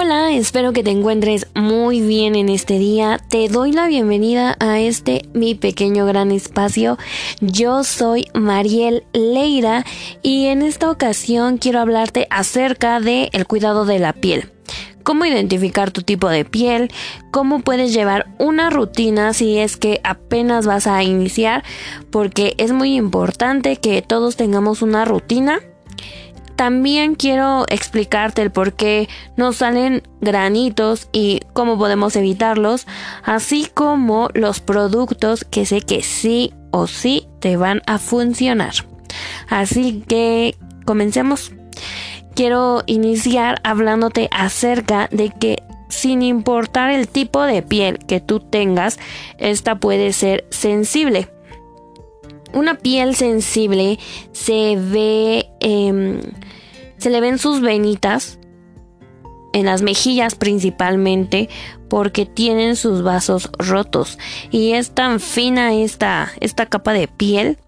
Hola, espero que te encuentres muy bien en este día. Te doy la bienvenida a este mi pequeño gran espacio. Yo soy Mariel Leira y en esta ocasión quiero hablarte acerca de el cuidado de la piel. Cómo identificar tu tipo de piel, cómo puedes llevar una rutina si es que apenas vas a iniciar, porque es muy importante que todos tengamos una rutina también quiero explicarte el por qué nos salen granitos y cómo podemos evitarlos, así como los productos que sé que sí o sí te van a funcionar. Así que comencemos. Quiero iniciar hablándote acerca de que sin importar el tipo de piel que tú tengas, esta puede ser sensible. Una piel sensible se ve... Em, se le ven sus venitas en las mejillas principalmente porque tienen sus vasos rotos y es tan fina esta, esta capa de piel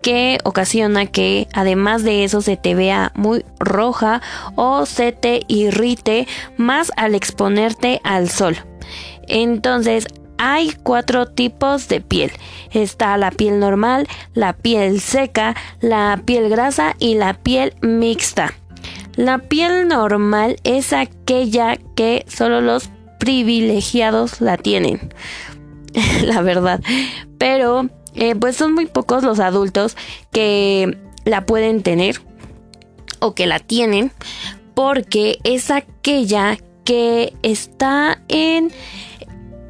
que ocasiona que además de eso se te vea muy roja o se te irrite más al exponerte al sol. Entonces hay cuatro tipos de piel. Está la piel normal, la piel seca, la piel grasa y la piel mixta. La piel normal es aquella que solo los privilegiados la tienen. la verdad. Pero eh, pues son muy pocos los adultos que la pueden tener o que la tienen porque es aquella que está en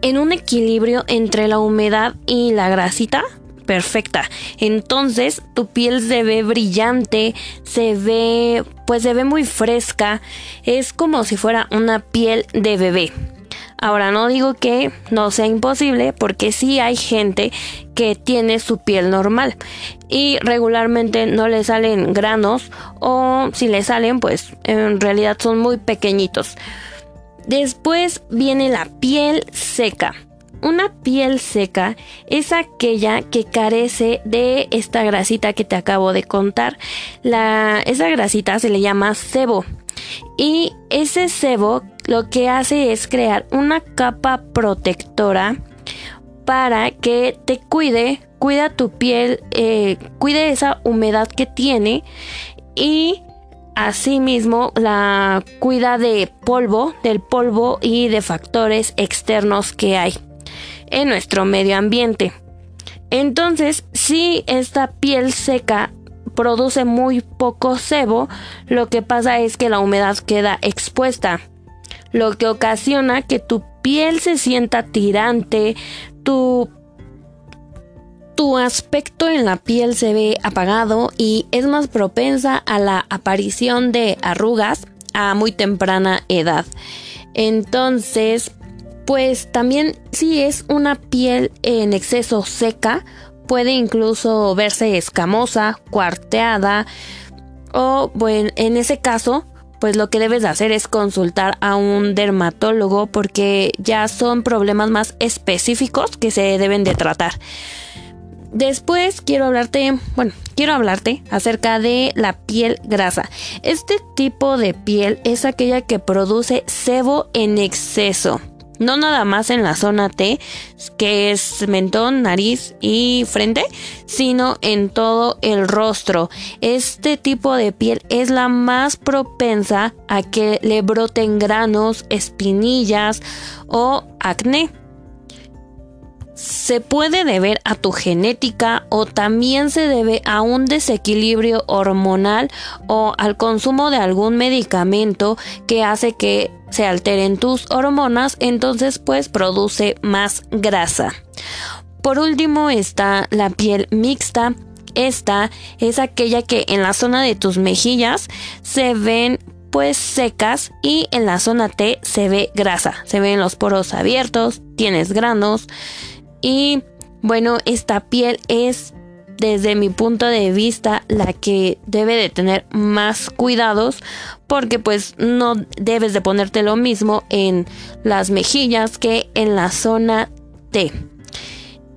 en un equilibrio entre la humedad y la grasita perfecta. Entonces tu piel se ve brillante, se ve pues se ve muy fresca, es como si fuera una piel de bebé. Ahora no digo que no sea imposible porque sí hay gente que tiene su piel normal y regularmente no le salen granos o si le salen pues en realidad son muy pequeñitos. Después viene la piel seca. Una piel seca es aquella que carece de esta grasita que te acabo de contar. La, esa grasita se le llama sebo. Y ese sebo lo que hace es crear una capa protectora para que te cuide, cuida tu piel, eh, cuide esa humedad que tiene y Asimismo, la cuida de polvo, del polvo y de factores externos que hay en nuestro medio ambiente. Entonces, si esta piel seca produce muy poco sebo, lo que pasa es que la humedad queda expuesta, lo que ocasiona que tu piel se sienta tirante, tu tu aspecto en la piel se ve apagado y es más propensa a la aparición de arrugas a muy temprana edad. Entonces, pues también si es una piel en exceso seca, puede incluso verse escamosa, cuarteada o bueno, en ese caso, pues lo que debes de hacer es consultar a un dermatólogo porque ya son problemas más específicos que se deben de tratar. Después quiero hablarte, bueno, quiero hablarte acerca de la piel grasa. Este tipo de piel es aquella que produce sebo en exceso. No nada más en la zona T, que es mentón, nariz y frente, sino en todo el rostro. Este tipo de piel es la más propensa a que le broten granos, espinillas o acné se puede deber a tu genética o también se debe a un desequilibrio hormonal o al consumo de algún medicamento que hace que se alteren tus hormonas, entonces pues produce más grasa. Por último está la piel mixta. Esta es aquella que en la zona de tus mejillas se ven pues secas y en la zona T se ve grasa, se ven los poros abiertos, tienes granos, y bueno, esta piel es desde mi punto de vista la que debe de tener más cuidados porque pues no debes de ponerte lo mismo en las mejillas que en la zona T.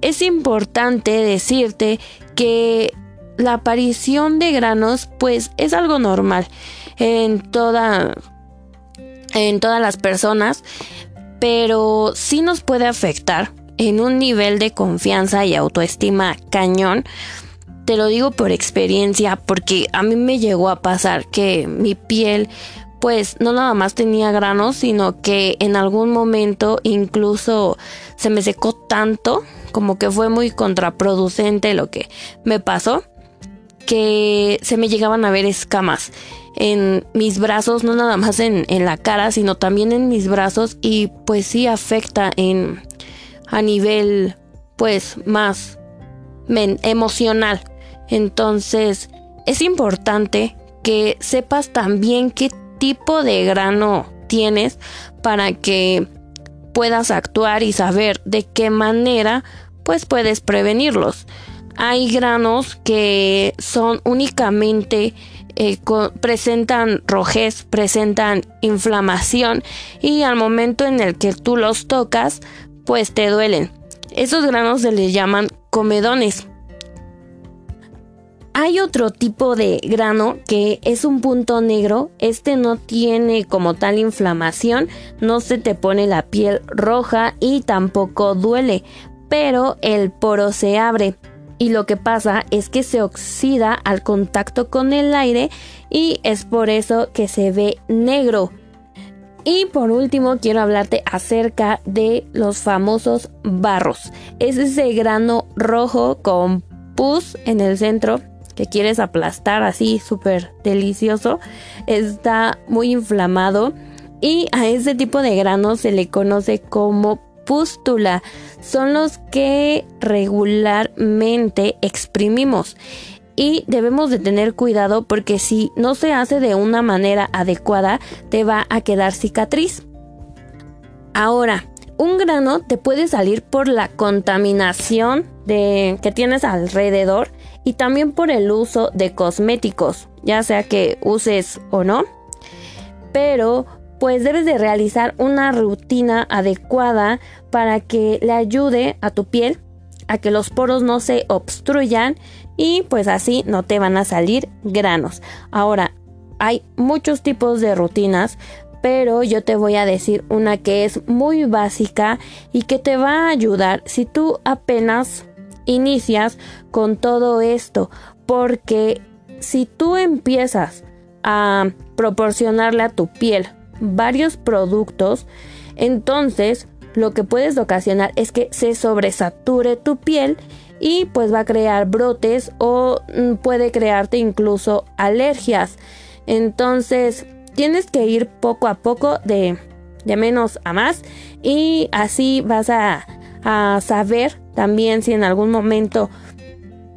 Es importante decirte que la aparición de granos pues es algo normal en toda en todas las personas, pero sí nos puede afectar en un nivel de confianza y autoestima cañón. Te lo digo por experiencia porque a mí me llegó a pasar que mi piel pues no nada más tenía granos, sino que en algún momento incluso se me secó tanto, como que fue muy contraproducente lo que me pasó, que se me llegaban a ver escamas en mis brazos, no nada más en, en la cara, sino también en mis brazos y pues sí afecta en a nivel pues más emocional. Entonces es importante que sepas también qué tipo de grano tienes para que puedas actuar y saber de qué manera pues puedes prevenirlos. Hay granos que son únicamente eh, presentan rojez, presentan inflamación y al momento en el que tú los tocas pues te duelen. Esos granos se les llaman comedones. Hay otro tipo de grano que es un punto negro. Este no tiene como tal inflamación, no se te pone la piel roja y tampoco duele, pero el poro se abre. Y lo que pasa es que se oxida al contacto con el aire y es por eso que se ve negro. Y por último quiero hablarte acerca de los famosos barros. Es ese grano rojo con pus en el centro que quieres aplastar así súper delicioso. Está muy inflamado y a ese tipo de grano se le conoce como pústula. Son los que regularmente exprimimos y debemos de tener cuidado porque si no se hace de una manera adecuada te va a quedar cicatriz. Ahora, un grano te puede salir por la contaminación de, que tienes alrededor y también por el uso de cosméticos, ya sea que uses o no. Pero pues debes de realizar una rutina adecuada para que le ayude a tu piel a que los poros no se obstruyan y pues así no te van a salir granos. Ahora, hay muchos tipos de rutinas, pero yo te voy a decir una que es muy básica y que te va a ayudar si tú apenas inicias con todo esto, porque si tú empiezas a proporcionarle a tu piel varios productos, entonces lo que puedes ocasionar es que se sobresature tu piel y pues va a crear brotes o mm, puede crearte incluso alergias. Entonces tienes que ir poco a poco de, de menos a más y así vas a, a saber también si en algún momento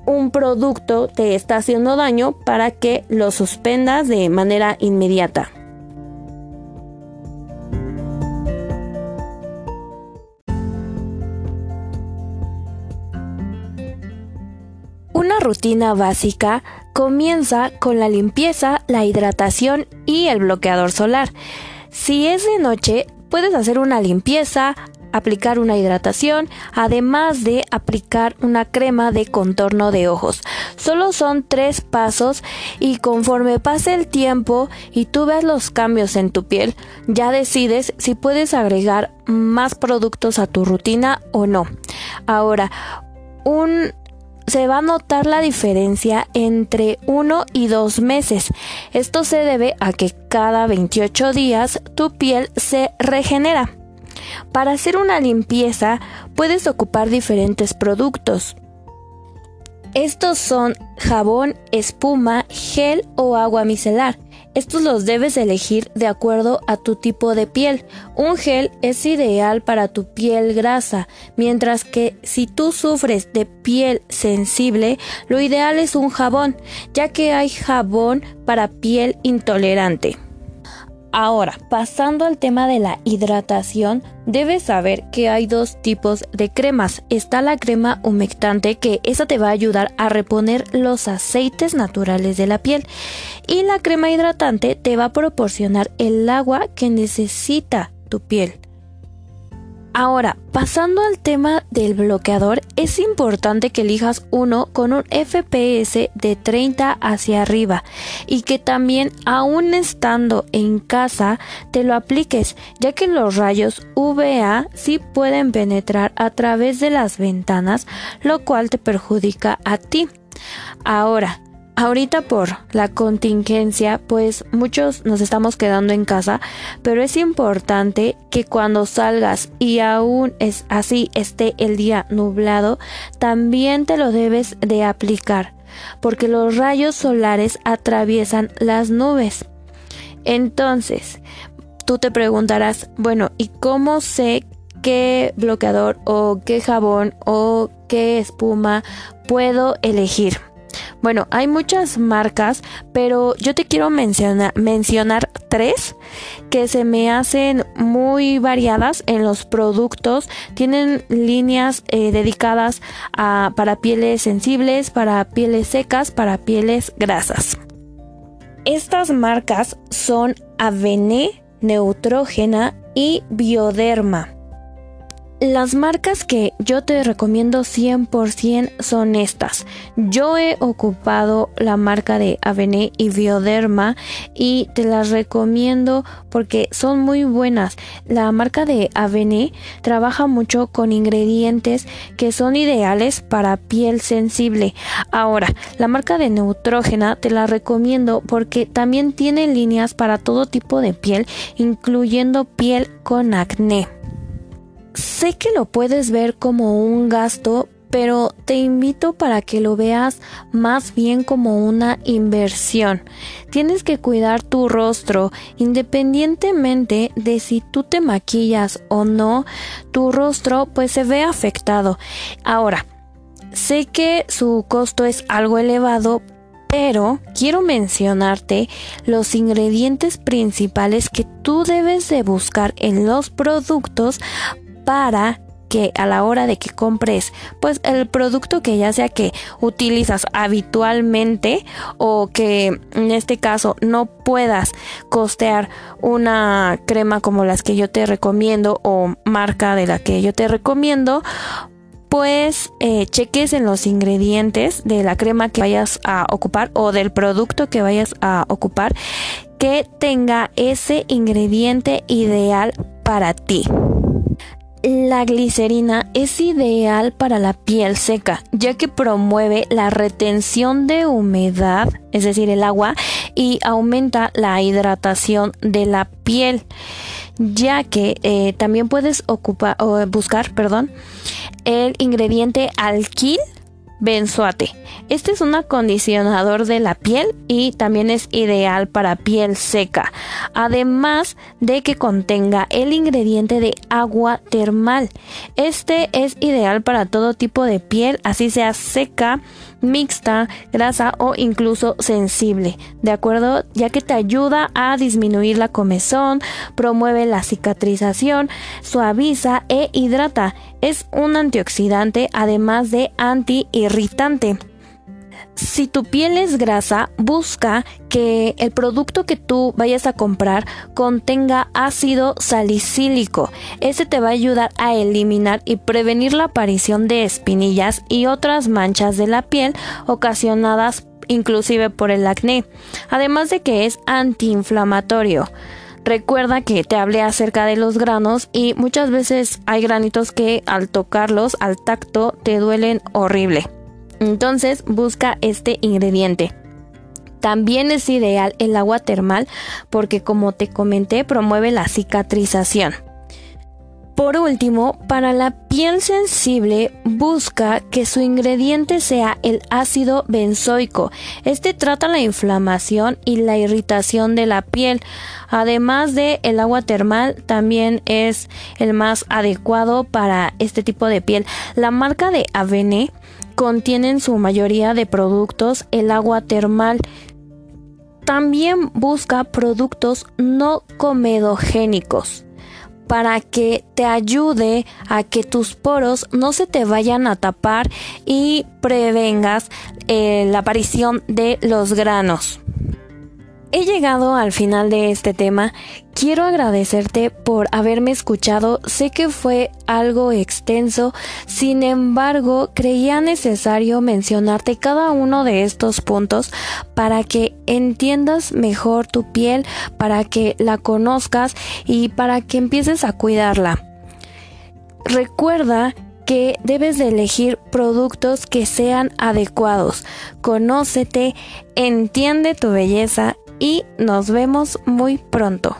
un producto te está haciendo daño para que lo suspendas de manera inmediata. Rutina básica comienza con la limpieza, la hidratación y el bloqueador solar. Si es de noche, puedes hacer una limpieza, aplicar una hidratación, además de aplicar una crema de contorno de ojos. Solo son tres pasos y conforme pase el tiempo y tú ves los cambios en tu piel, ya decides si puedes agregar más productos a tu rutina o no. Ahora, un se va a notar la diferencia entre 1 y 2 meses. Esto se debe a que cada 28 días tu piel se regenera. Para hacer una limpieza puedes ocupar diferentes productos. Estos son jabón, espuma, gel o agua micelar. Estos los debes elegir de acuerdo a tu tipo de piel. Un gel es ideal para tu piel grasa, mientras que si tú sufres de piel sensible, lo ideal es un jabón, ya que hay jabón para piel intolerante. Ahora, pasando al tema de la hidratación, debes saber que hay dos tipos de cremas. Está la crema humectante, que esa te va a ayudar a reponer los aceites naturales de la piel. Y la crema hidratante te va a proporcionar el agua que necesita tu piel. Ahora, pasando al tema del bloqueador, es importante que elijas uno con un FPS de 30 hacia arriba y que también aún estando en casa te lo apliques, ya que los rayos UVA sí pueden penetrar a través de las ventanas, lo cual te perjudica a ti. Ahora, Ahorita por la contingencia, pues muchos nos estamos quedando en casa, pero es importante que cuando salgas y aún es así esté el día nublado, también te lo debes de aplicar, porque los rayos solares atraviesan las nubes. Entonces, tú te preguntarás, bueno, ¿y cómo sé qué bloqueador o qué jabón o qué espuma puedo elegir? Bueno, hay muchas marcas, pero yo te quiero mencionar, tres que se me hacen muy variadas en los productos. Tienen líneas eh, dedicadas para pieles sensibles, para pieles secas, para pieles grasas. Estas marcas son Avene, Neutrógena y Bioderma. Las marcas que yo te recomiendo 100% son estas. Yo he ocupado la marca de Avene y Bioderma y te las recomiendo porque son muy buenas. La marca de Avene trabaja mucho con ingredientes que son ideales para piel sensible. Ahora, la marca de Neutrógena te la recomiendo porque también tiene líneas para todo tipo de piel, incluyendo piel con acné. Sé que lo puedes ver como un gasto, pero te invito para que lo veas más bien como una inversión. Tienes que cuidar tu rostro independientemente de si tú te maquillas o no, tu rostro pues se ve afectado. Ahora, sé que su costo es algo elevado, pero quiero mencionarte los ingredientes principales que tú debes de buscar en los productos para que a la hora de que compres pues el producto que ya sea que utilizas habitualmente o que en este caso no puedas costear una crema como las que yo te recomiendo o marca de la que yo te recomiendo pues eh, cheques en los ingredientes de la crema que vayas a ocupar o del producto que vayas a ocupar que tenga ese ingrediente ideal para ti. La glicerina es ideal para la piel seca, ya que promueve la retención de humedad, es decir, el agua, y aumenta la hidratación de la piel, ya que eh, también puedes buscar, perdón, el ingrediente alquil benzoate. Este es un acondicionador de la piel y también es ideal para piel seca, además de que contenga el ingrediente de agua termal. Este es ideal para todo tipo de piel, así sea seca, mixta, grasa o incluso sensible, ¿de acuerdo? Ya que te ayuda a disminuir la comezón, promueve la cicatrización, suaviza e hidrata. Es un antioxidante además de antiirritante si tu piel es grasa, busca que el producto que tú vayas a comprar contenga ácido salicílico. Este te va a ayudar a eliminar y prevenir la aparición de espinillas y otras manchas de la piel ocasionadas inclusive por el acné. Además de que es antiinflamatorio. Recuerda que te hablé acerca de los granos y muchas veces hay granitos que al tocarlos al tacto te duelen horrible. Entonces busca este ingrediente. También es ideal el agua termal porque como te comenté promueve la cicatrización. Por último, para la piel sensible, busca que su ingrediente sea el ácido benzoico. Este trata la inflamación y la irritación de la piel. Además de el agua termal, también es el más adecuado para este tipo de piel. La marca de Avene contiene en su mayoría de productos el agua termal. También busca productos no comedogénicos para que te ayude a que tus poros no se te vayan a tapar y prevengas eh, la aparición de los granos. He llegado al final de este tema. Quiero agradecerte por haberme escuchado. Sé que fue algo extenso, sin embargo, creía necesario mencionarte cada uno de estos puntos para que entiendas mejor tu piel, para que la conozcas y para que empieces a cuidarla. Recuerda que debes de elegir productos que sean adecuados. Conócete, entiende tu belleza y nos vemos muy pronto.